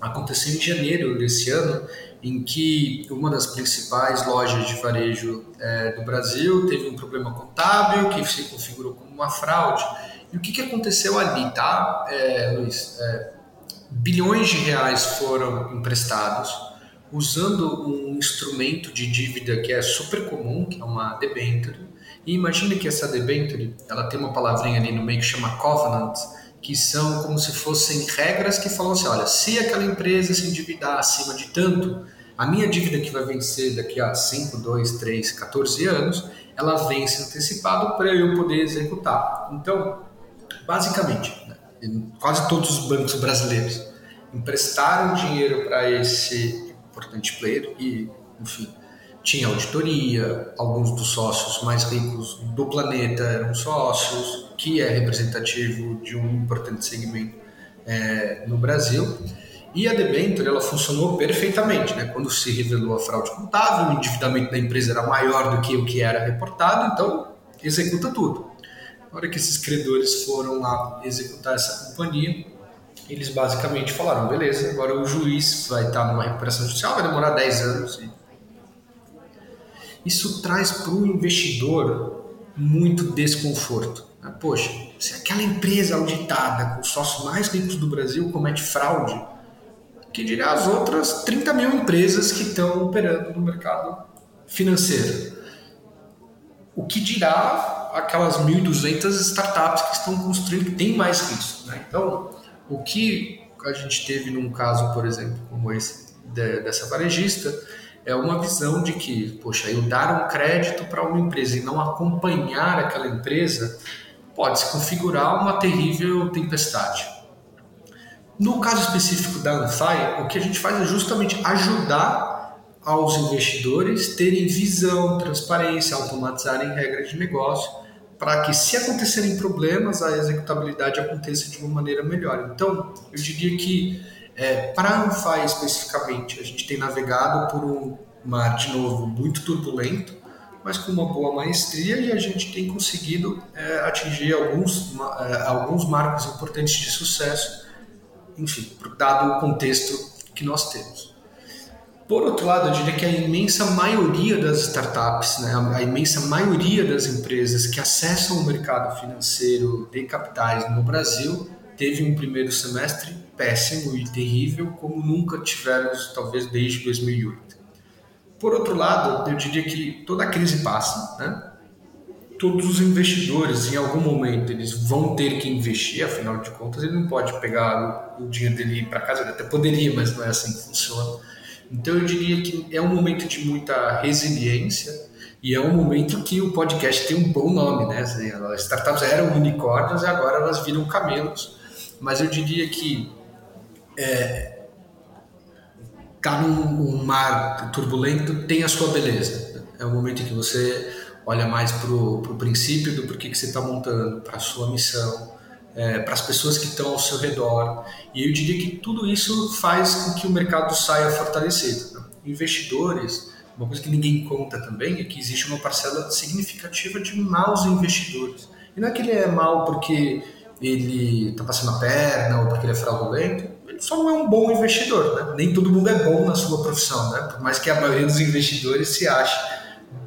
aconteceu em janeiro desse ano, em que uma das principais lojas de varejo é, do Brasil teve um problema contábil que se configurou como uma fraude e o que, que aconteceu ali, tá, é, Luiz? É, bilhões de reais foram emprestados usando um instrumento de dívida que é super comum, que é uma debenture. E imagine que essa debenture, ela tem uma palavrinha ali no meio que chama covenant, que são como se fossem regras que falam assim, olha, se aquela empresa se endividar acima de tanto, a minha dívida que vai vencer daqui a 5, 2, 3, 14 anos, ela vence antecipado para eu poder executar. Então, basicamente, né, quase todos os bancos brasileiros emprestaram dinheiro para esse importante player e, enfim, tinha auditoria, alguns dos sócios mais ricos do planeta eram sócios, que é representativo de um importante segmento é, no Brasil. E a debenture ela funcionou perfeitamente, né? Quando se revelou a fraude contábil, o endividamento da empresa era maior do que o que era reportado, então executa tudo. Na hora que esses credores foram lá executar essa companhia, eles basicamente falaram: beleza, agora o juiz vai estar numa recuperação judicial, vai demorar 10 anos. Isso traz para o investidor muito desconforto. Né? Poxa, se aquela empresa auditada com os sócios mais ricos do Brasil comete fraude, que dirá as outras 30 mil empresas que estão operando no mercado financeiro? O que dirá aquelas 1.200 startups que estão construindo, que têm mais risco? Né? Então, o que a gente teve num caso, por exemplo, como esse de, dessa varejista, é uma visão de que, poxa, eu dar um crédito para uma empresa e não acompanhar aquela empresa pode se configurar uma terrível tempestade. No caso específico da Anfai, o que a gente faz é justamente ajudar aos investidores terem visão, transparência, automatizarem regras de negócio, para que, se acontecerem problemas, a executabilidade aconteça de uma maneira melhor. Então, eu diria que, é, para a Anfai especificamente, a gente tem navegado por um mar, de novo, muito turbulento, mas com uma boa maestria e a gente tem conseguido é, atingir alguns, é, alguns marcos importantes de sucesso, enfim, dado o contexto que nós temos. Por outro lado, eu diria que a imensa maioria das startups, né, a imensa maioria das empresas que acessam o mercado financeiro de capitais no Brasil teve um primeiro semestre péssimo e terrível, como nunca tivemos, talvez, desde 2008. Por outro lado, eu diria que toda a crise passa, né? Todos os investidores, em algum momento, eles vão ter que investir, afinal de contas, ele não pode pegar o, dinheiro dele para casa, ele até poderia, mas não é assim que funciona. Então, eu diria que é um momento de muita resiliência e é um momento que o podcast tem um bom nome, né? As startups eram unicórnios e agora elas viram camelos. Mas eu diria que é, tá num um mar turbulento tem a sua beleza. É o momento em que você olha mais para o princípio do porquê que você está montando, para a sua missão, é, para as pessoas que estão ao seu redor. E eu diria que tudo isso faz com que o mercado saia fortalecido. Né? Investidores, uma coisa que ninguém conta também é que existe uma parcela significativa de maus investidores. E não é que ele é mau porque ele está passando a perna ou porque ele é fraudulento, ele só não é um bom investidor. Né? Nem todo mundo é bom na sua profissão, né? por mais que a maioria dos investidores se ache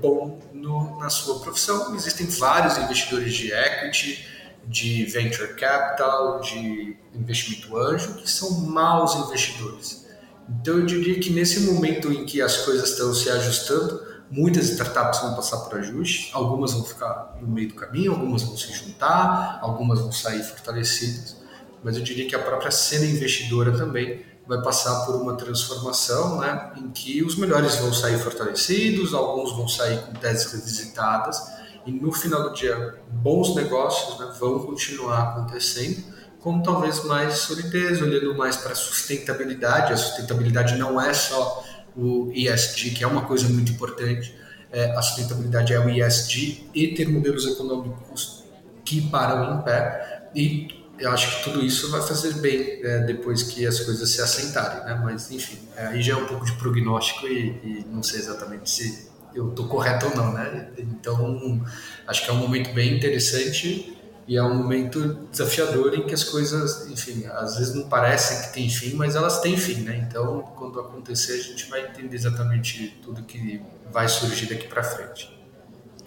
bom no, na sua profissão. Existem vários investidores de equity, de venture capital, de investimento anjo, que são maus investidores. Então eu diria que nesse momento em que as coisas estão se ajustando, muitas startups vão passar por ajuste, algumas vão ficar no meio do caminho, algumas vão se juntar, algumas vão sair fortalecidas, mas eu diria que a própria cena investidora também vai passar por uma transformação, né, em que os melhores vão sair fortalecidos, alguns vão sair com teses revisitadas, e no final do dia, bons negócios né, vão continuar acontecendo, com talvez mais solidez, olhando mais para a sustentabilidade. A sustentabilidade não é só o ESG, que é uma coisa muito importante. É, a sustentabilidade é o ESG e ter modelos econômicos que param em pé. E eu acho que tudo isso vai fazer bem é, depois que as coisas se assentarem, né? Mas, enfim, aí já é um pouco de prognóstico e, e não sei exatamente se eu estou correto ou não, né? Então, acho que é um momento bem interessante e é um momento desafiador em que as coisas, enfim, às vezes não parecem que tem fim, mas elas têm fim, né? Então, quando acontecer, a gente vai entender exatamente tudo que vai surgir daqui para frente.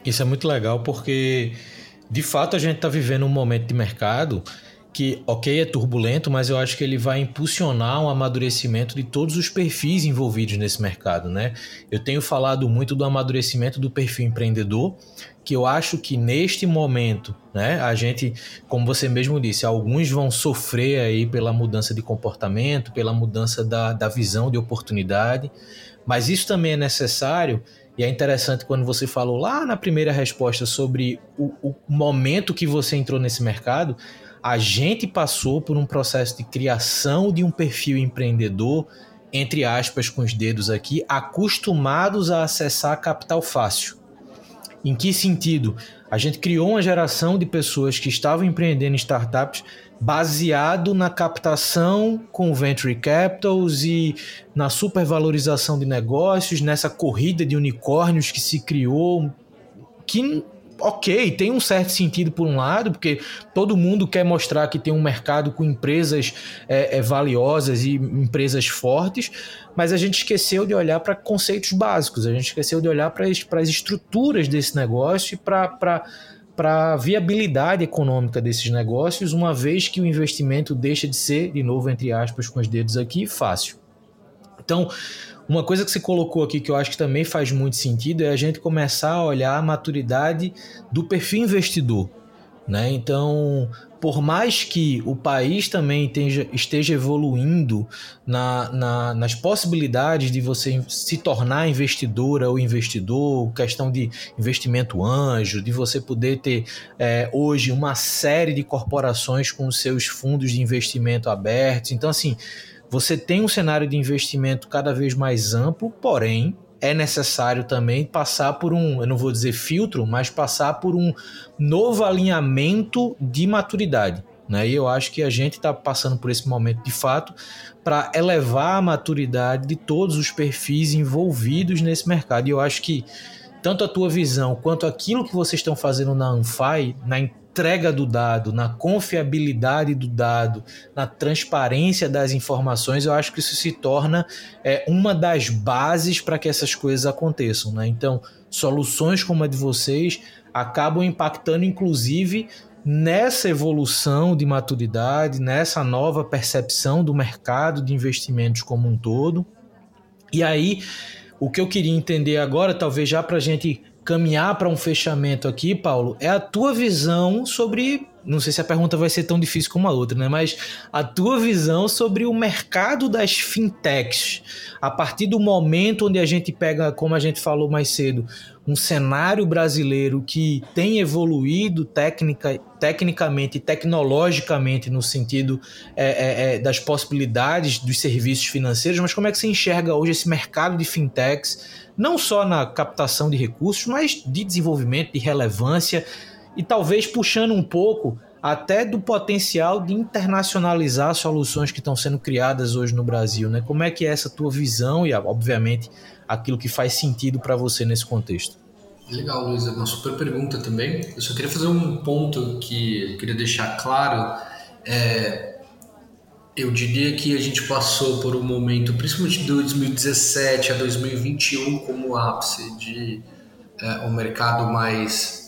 Isso é muito legal porque, de fato, a gente está vivendo um momento de mercado que, ok, é turbulento, mas eu acho que ele vai impulsionar um amadurecimento de todos os perfis envolvidos nesse mercado, né? Eu tenho falado muito do amadurecimento do perfil empreendedor, que eu acho que neste momento, né, a gente, como você mesmo disse, alguns vão sofrer aí pela mudança de comportamento, pela mudança da, da visão de oportunidade, mas isso também é necessário e é interessante quando você falou lá na primeira resposta sobre o, o momento que você entrou nesse mercado, a gente passou por um processo de criação de um perfil empreendedor, entre aspas, com os dedos aqui, acostumados a acessar capital fácil. Em que sentido? A gente criou uma geração de pessoas que estavam empreendendo em startups baseado na captação com venture capitals e na supervalorização de negócios, nessa corrida de unicórnios que se criou, que ok, tem um certo sentido por um lado, porque todo mundo quer mostrar que tem um mercado com empresas é, é, valiosas e empresas fortes, mas a gente esqueceu de olhar para conceitos básicos, a gente esqueceu de olhar para as estruturas desse negócio e para para a viabilidade econômica desses negócios, uma vez que o investimento deixa de ser, de novo, entre aspas, com os dedos aqui, fácil. Então, uma coisa que você colocou aqui que eu acho que também faz muito sentido é a gente começar a olhar a maturidade do perfil investidor. Né? Então, por mais que o país também esteja, evoluindo na, na, nas possibilidades de você se tornar investidora ou investidor, questão de investimento anjo, de você poder ter é, hoje uma série de corporações com seus fundos de investimento abertos. Então, assim, você tem um cenário de investimento cada vez mais amplo, porém é necessário também passar por um, eu não vou dizer filtro, mas passar por um novo alinhamento de maturidade. Né? E eu acho que a gente está passando por esse momento de fato para elevar a maturidade de todos os perfis envolvidos nesse mercado. E eu acho que tanto a tua visão quanto aquilo que vocês estão fazendo na Anfai, na entrega do dado, na confiabilidade do dado, na transparência das informações, eu acho que isso se torna é, uma das bases para que essas coisas aconteçam. Né? Então, soluções como a de vocês acabam impactando, inclusive, nessa evolução de maturidade, nessa nova percepção do mercado de investimentos como um todo. E aí O que eu queria entender agora, talvez já para a gente caminhar para um fechamento aqui, Paulo, é a tua visão sobre. Não sei se a pergunta vai ser tão difícil como a outra, né? Mas a tua visão sobre o mercado das fintechs. A partir do momento onde a gente pega, como a gente falou mais cedo, um cenário brasileiro que tem evoluído técnica, tecnicamente e tecnologicamente no sentido é, é, é, das possibilidades dos serviços financeiros, mas como é que você enxerga hoje esse mercado de fintechs? não só na captação de recursos, mas de desenvolvimento, de relevância e talvez puxando um pouco até do potencial de internacionalizar soluções que estão sendo criadas hoje no Brasil, né? Como é que é essa tua visão e, obviamente, aquilo que faz sentido para você nesse contexto? Legal, Luiz, é uma super pergunta também. Eu só queria fazer um ponto que eu queria deixar claro. É, eu diria que a gente passou por um momento, principalmente de 2017 a 2021, como ápice de é, um mercado mais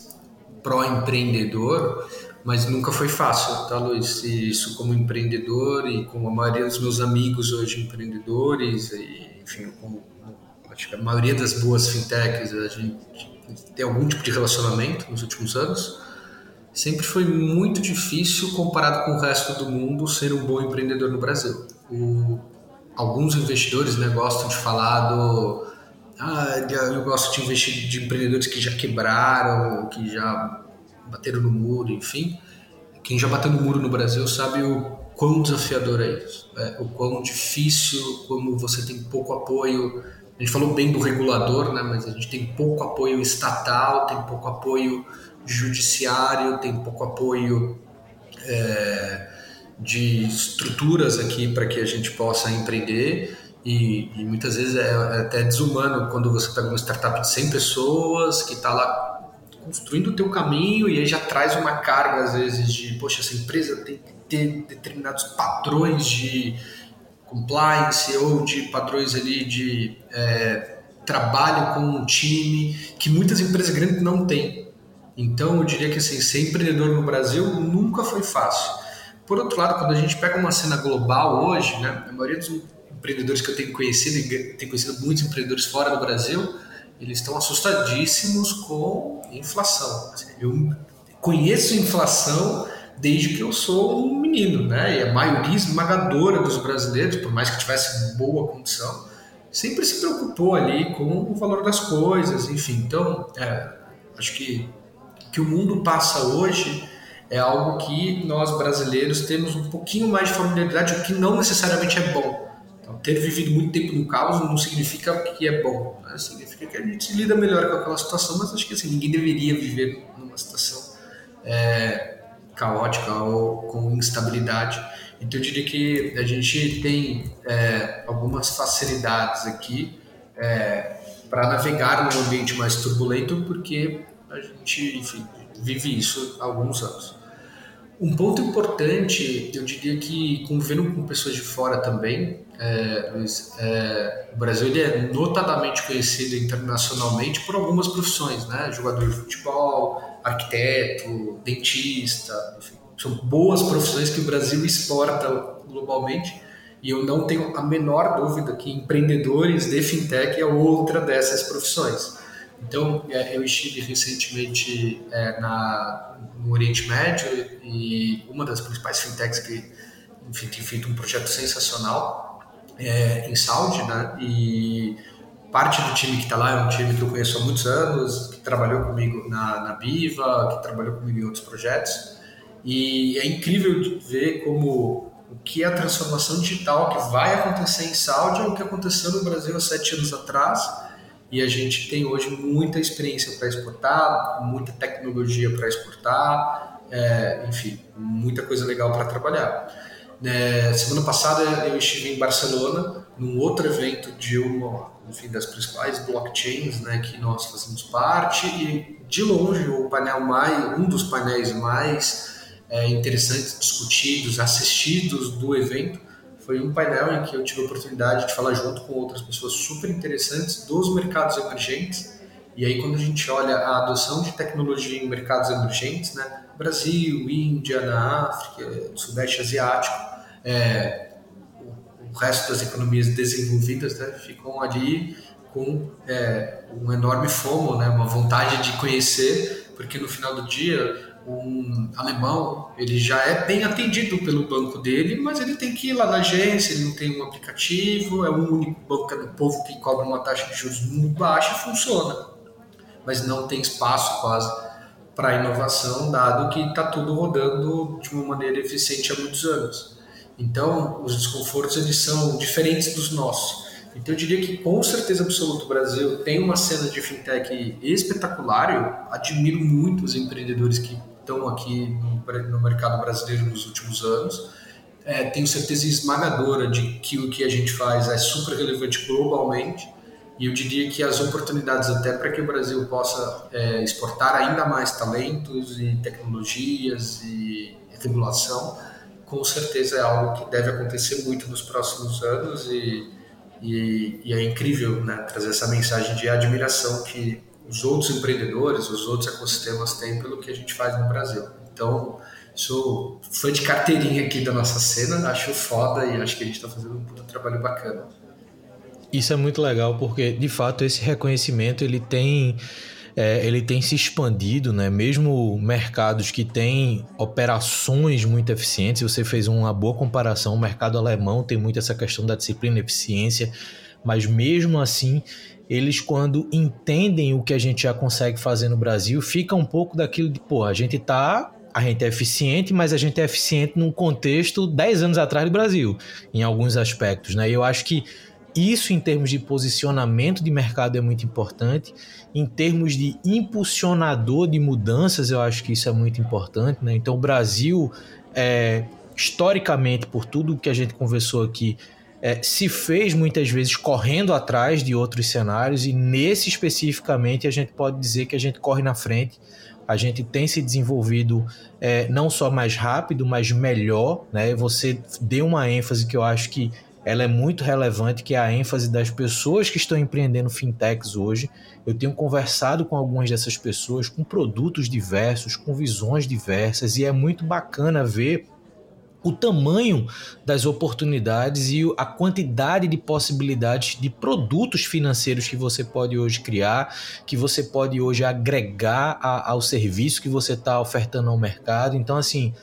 pró-empreendedor, mas nunca foi fácil, tá, Luiz? Isso como empreendedor e com a maioria dos meus amigos hoje empreendedores, e, enfim, com, acho que a maioria das boas fintechs, a gente tem algum tipo de relacionamento nos últimos anos sempre foi muito difícil, comparado com o resto do mundo, ser um bom empreendedor no Brasil. O, alguns investidores né, gostam de falar do. Ah, eu gosto de investir de empreendedores que já quebraram, que já bateram no muro, enfim. Quem já bateu no muro no Brasil sabe o quão desafiador é isso, é, o quão difícil, como você tem pouco apoio. A gente falou bem do regulador, né, mas a gente tem pouco apoio estatal, tem pouco apoio judiciário, tem pouco apoio é, de estruturas aqui para que a gente possa empreender. E, e muitas vezes é, é, até desumano quando você pega uma startup de 100 pessoas que está lá construindo o teu caminho e aí já traz uma carga às vezes de, poxa, essa empresa tem que ter determinados padrões de compliance ou de padrões ali de é, trabalho com um time que muitas empresas grandes não têm. Então, eu diria que assim, ser empreendedor no Brasil nunca foi fácil. Por outro lado, quando a gente pega uma cena global hoje, né, a maioria dos empreendedores que eu tenho conhecido, tenho conhecido muitos empreendedores fora do Brasil, eles estão assustadíssimos com inflação. Assim, eu conheço inflação desde que eu sou um menino, né? E a maioria esmagadora dos brasileiros, por mais que tivesse boa condição, sempre se preocupou ali com o valor das coisas, enfim. Então, é, acho que que o mundo passa hoje é algo que nós brasileiros temos um pouquinho mais de familiaridade, o que não necessariamente é bom. Ter vivido muito tempo no caos não significa que é bom, né? significa que a gente lida melhor com aquela situação, mas acho que assim, ninguém deveria viver numa situação é, caótica ou com instabilidade. Então eu diria que a gente tem é, algumas facilidades aqui é, para navegar num ambiente mais turbulento, porque a gente, enfim, vive isso há alguns anos. Um ponto importante, eu diria que convivendo com pessoas de fora também, é, Luiz, é, o Brasil ele é notadamente conhecido internacionalmente por algumas profissões, né? Jogador de futebol, arquiteto, dentista, enfim, são boas profissões que o Brasil exporta globalmente e eu não tenho a menor dúvida que empreendedores de fintech é outra dessas profissões. Então, é, eu estive recentemente é, na, no Oriente Médio e uma das principais fintechs que enfim, tem feito um projeto sensacional é, em Saudi, né? E parte do time que está lá é um time que eu conheço há muitos anos, que trabalhou comigo na, na Biva, que trabalhou comigo em outros projetos. E é incrível ver como o que é a transformação digital que vai acontecer em Saudi é o que aconteceu no Brasil há sete anos atrás e a gente tem hoje muita experiência para exportar, muita tecnologia para exportar, é, enfim, muita coisa legal para trabalhar. É, semana passada eu estive em Barcelona num outro evento de uma, enfim, das principais blockchains, né, que nós fazemos parte e de longe o painel mais, um dos painéis mais é, interessantes, discutidos, assistidos do evento foi um painel em que eu tive a oportunidade de falar junto com outras pessoas super interessantes dos mercados emergentes. E aí, quando a gente olha a adoção de tecnologia em mercados emergentes, né, Brasil, Índia, na África, Sudeste Asiático, é, o resto das economias desenvolvidas né, ficam ali com é, um enorme fomo, né, uma vontade de conhecer, porque no final do dia um alemão ele já é bem atendido pelo banco dele, mas ele tem que ir lá na agência, ele não tem um aplicativo, é o único banco do povo que cobra uma taxa de juros muito baixa e funciona, mas não tem espaço quase para inovação, dado que está tudo rodando de uma maneira eficiente há muitos anos. Então, os desconfortos eles são diferentes dos nossos. Então eu diria que com certeza absoluta o Brasil tem uma cena de fintech espetacular. Eu admiro muito os empreendedores que estão aqui no, no mercado brasileiro nos últimos anos. É, tenho certeza esmagadora de que o que a gente faz é super relevante globalmente. E eu diria que as oportunidades até para que o Brasil possa é, exportar ainda mais talentos e tecnologias e regulação, com certeza é algo que deve acontecer muito nos próximos anos e e, e, é incrível né, trazer essa mensagem de admiração que os outros empreendedores, os outros ecossistemas têm pelo que a gente faz no Brasil. Então, sou fã de carteirinha aqui da nossa cena, acho foda e acho que a gente está fazendo um trabalho bacana. Isso é muito legal porque, de fato, esse reconhecimento ele tem é, ele tem se expandido, né? Mesmo mercados que têm operações muito eficientes, você fez uma boa comparação, o mercado alemão tem muito essa questão da disciplina e eficiência, mas mesmo assim, eles quando entendem o que a gente já consegue fazer no Brasil, fica um pouco daquilo de, pô, a gente tá a gente é eficiente, mas a gente é eficiente num contexto 10 anos atrás do Brasil, em alguns aspectos, né? E eu acho que isso, em termos de posicionamento de mercado, é muito importante. Em termos de impulsionador de mudanças, eu acho que isso é muito importante. Né? Então, o Brasil, é, historicamente, por tudo que a gente conversou aqui, é, se fez muitas vezes correndo atrás de outros cenários, e nesse especificamente a gente pode dizer que a gente corre na frente. A gente tem se desenvolvido é, não só mais rápido, mas melhor. Né? Você deu uma ênfase que eu acho que ela é muito relevante, que é a ênfase das pessoas que estão empreendendo fintechs hoje. Eu tenho conversado com algumas dessas pessoas, com produtos diversos, com visões diversas, e é muito bacana ver o tamanho das oportunidades e a quantidade de possibilidades de produtos financeiros que você pode hoje criar, que você pode hoje agregar ao serviço que você está ofertando ao mercado. Então, assim,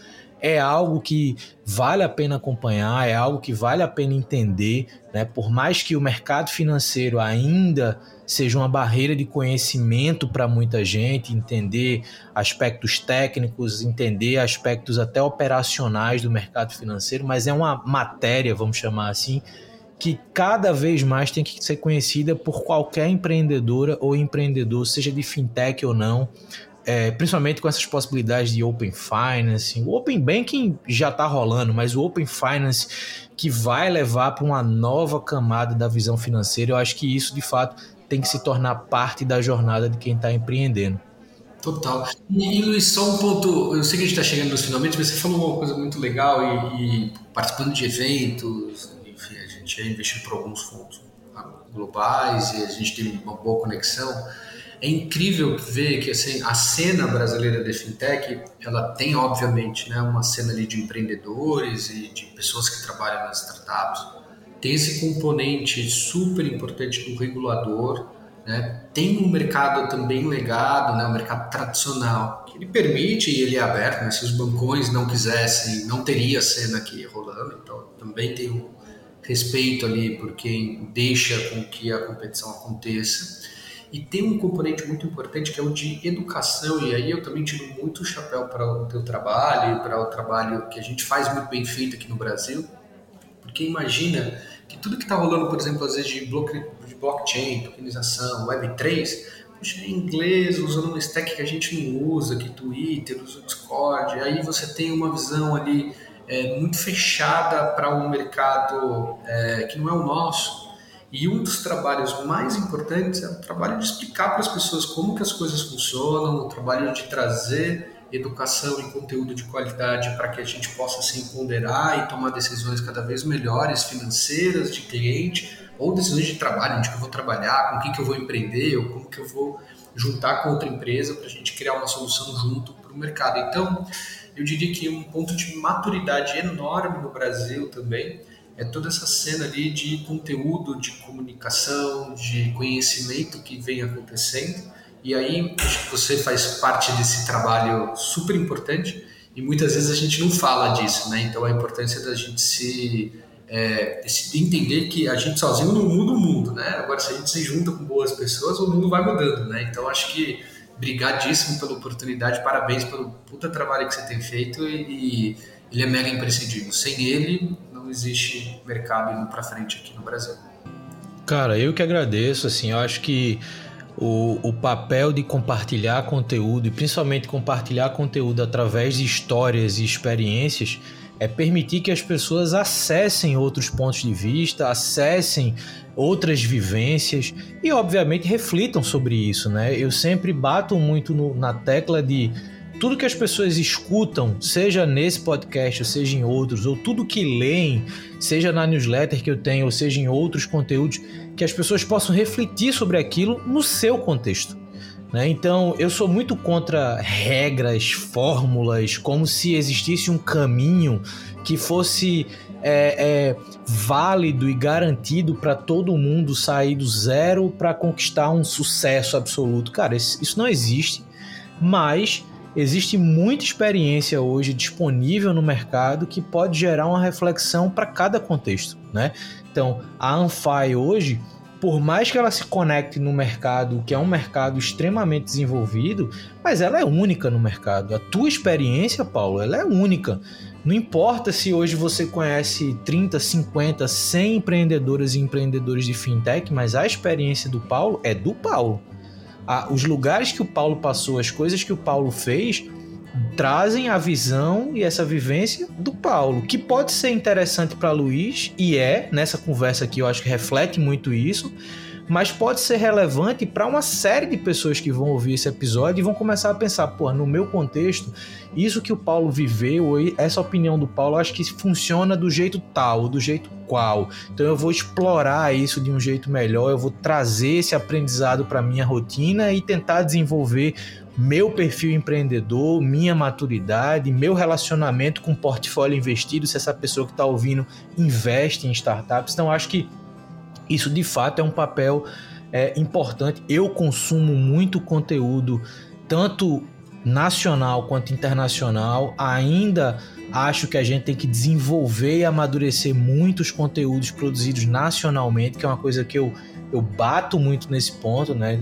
é algo que vale a pena acompanhar, é algo que vale a pena entender, né? Por mais que o mercado financeiro ainda seja uma barreira de conhecimento para muita gente, entender aspectos técnicos, entender aspectos até operacionais do mercado financeiro, mas é uma matéria, vamos chamar assim, que cada vez mais tem que ser conhecida por qualquer empreendedora ou empreendedor, seja de fintech ou não, é, principalmente com essas possibilidades de Open Finance. O Open Banking já está rolando, mas o Open Finance que vai levar para uma nova camada da visão financeira, eu acho que isso de fato tem que se tornar parte da jornada de quem está empreendendo. Total. E, Luiz, só um ponto. Eu sei que a gente está chegando nos finalmente, mas você falou uma coisa muito legal e, e participando de eventos, enfim, a gente é investido por alguns fundos globais e a gente tem uma boa conexão é incrível ver que assim, a cena brasileira de fintech, ela tem obviamente né, uma cena ali de empreendedores e de pessoas que trabalham nas startups, tem esse componente super importante do regulador, né? tem um mercado também legado, né, um mercado tradicional, que ele permite e ele é aberto, né? se os bancões não quisessem, não teria cena aqui rolando, então também tem um respeito ali por quem deixa com que a competição aconteça. E tem um componente muito importante que é o de educação, e aí eu também tiro muito chapéu para o teu trabalho, para o trabalho que a gente faz muito bem feito aqui no Brasil, porque imagina que tudo que está rolando, por exemplo, às vezes de, blockchain, tokenização, Web3, puxa, em inglês, usando um stack que a gente não usa, que Twitter, usa o Discord, aí você tem uma visão ali é, muito fechada para um mercado é, que não é o nosso, e um dos trabalhos mais importantes é o trabalho de explicar para as pessoas como que as coisas funcionam, o trabalho de trazer educação e conteúdo de qualidade para que a gente possa se empoderar e tomar decisões cada vez melhores, financeiras, de cliente, ou decisões de trabalho, onde que eu vou trabalhar, com o que, que eu vou empreender, ou como que eu vou juntar com outra empresa para a gente criar uma solução junto para o mercado. Então, eu diria que um ponto de maturidade enorme no Brasil também é toda essa cena ali de conteúdo, de comunicação, de conhecimento que vem acontecendo. E aí, acho que você faz parte desse trabalho super importante e muitas vezes a gente não fala disso, né? Então, a importância da gente se, é, entender que a gente sozinho não muda o mundo, né? Agora, se a gente se junta com boas pessoas, o mundo vai mudando, né? Então, acho que brigadíssimo pela oportunidade, parabéns pelo puta trabalho que você tem feito e, e ele é mega imprescindível. Sem ele, não existe mercado indo para frente aqui no Brasil. Cara, eu que agradeço, assim, eu acho que o, o papel de compartilhar conteúdo e principalmente compartilhar conteúdo através de histórias e experiências é permitir que as pessoas acessem outros pontos de vista, acessem outras vivências e, obviamente, reflitam sobre isso, né? Eu sempre bato muito no, na tecla de tudo que as pessoas escutam, seja nesse podcast, seja em outros, ou tudo que leem, seja na newsletter que eu tenho, ou seja em outros conteúdos, que as pessoas possam refletir sobre aquilo no seu contexto. Né? Então, eu sou muito contra regras, fórmulas, como se existisse um caminho que fosse é, é, válido e garantido para todo mundo sair do zero para conquistar um sucesso absoluto. Cara, isso não existe, mas existe muita experiência hoje disponível no mercado que pode gerar uma reflexão para cada contexto, né? Então, a Anfai hoje, por mais que ela se conecte no mercado, que é um mercado extremamente desenvolvido, mas ela é única no mercado. A tua experiência, Paulo, ela é única. Não importa se hoje você conhece 30, 50, 100 empreendedoras e empreendedores de fintech, mas a experiência do Paulo é do Paulo a, os lugares que o Paulo passou, as coisas que o Paulo fez, trazem a visão e essa vivência do Paulo, que pode ser interessante para Luiz e é nessa conversa aqui eu acho que reflete muito isso, mas pode ser relevante para uma série de pessoas que vão ouvir esse episódio e vão começar a pensar, pô, no meu contexto, isso que o Paulo viveu, essa opinião do Paulo, acho que funciona do jeito tal, do jeito qual. Então eu vou explorar isso de um jeito melhor, eu vou trazer esse aprendizado para minha rotina e tentar desenvolver meu perfil empreendedor, minha maturidade, meu relacionamento com portfólio investido, se essa pessoa que está ouvindo investe em startups. Então acho que isso de fato é um papel é, importante. Eu consumo muito conteúdo, tanto nacional quanto internacional. Ainda acho que a gente tem que desenvolver e amadurecer muitos conteúdos produzidos nacionalmente, que é uma coisa que eu, eu bato muito nesse ponto, né?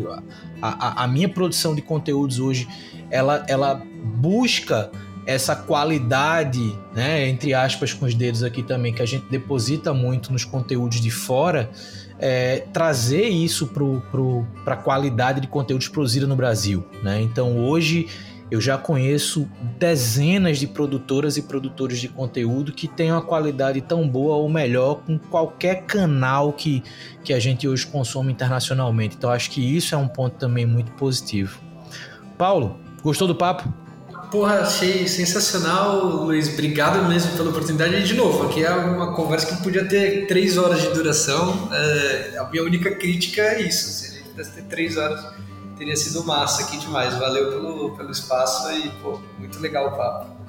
A, a, a minha produção de conteúdos hoje, ela, ela busca essa qualidade, né, entre aspas com os dedos aqui também, que a gente deposita muito nos conteúdos de fora, é, trazer isso para a qualidade de conteúdos produzidos no Brasil. Né? Então hoje eu já conheço dezenas de produtoras e produtores de conteúdo que têm uma qualidade tão boa ou melhor com qualquer canal que, que a gente hoje consome internacionalmente. Então acho que isso é um ponto também muito positivo. Paulo, gostou do papo? Porra, achei sensacional, Luiz. Obrigado mesmo pela oportunidade. E, de novo, aqui é uma conversa que podia ter três horas de duração. É, a minha única crítica é isso. Se a gente pudesse ter três horas, teria sido massa aqui demais. Valeu pelo, pelo espaço e, pô, muito legal o papo.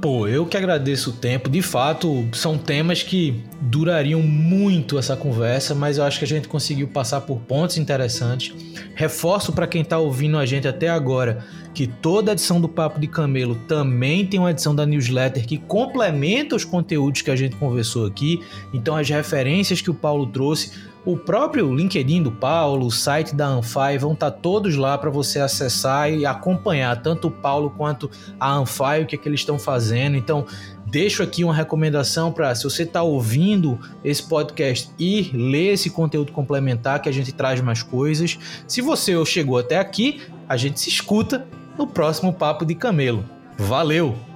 Pô, eu que agradeço o tempo. De fato, são temas que durariam muito essa conversa, mas eu acho que a gente conseguiu passar por pontos interessantes. Reforço para quem está ouvindo a gente até agora que toda edição do Papo de Camelo também tem uma edição da newsletter que complementa os conteúdos que a gente conversou aqui. Então, as referências que o Paulo trouxe o próprio LinkedIn do Paulo, o site da Anfai vão estar tá todos lá para você acessar e acompanhar tanto o Paulo quanto a Anfai, o que, é que eles estão fazendo. Então, deixo aqui uma recomendação para, se você está ouvindo esse podcast, ir ler esse conteúdo complementar que a gente traz mais coisas. Se você chegou até aqui, a gente se escuta no próximo Papo de Camelo. Valeu!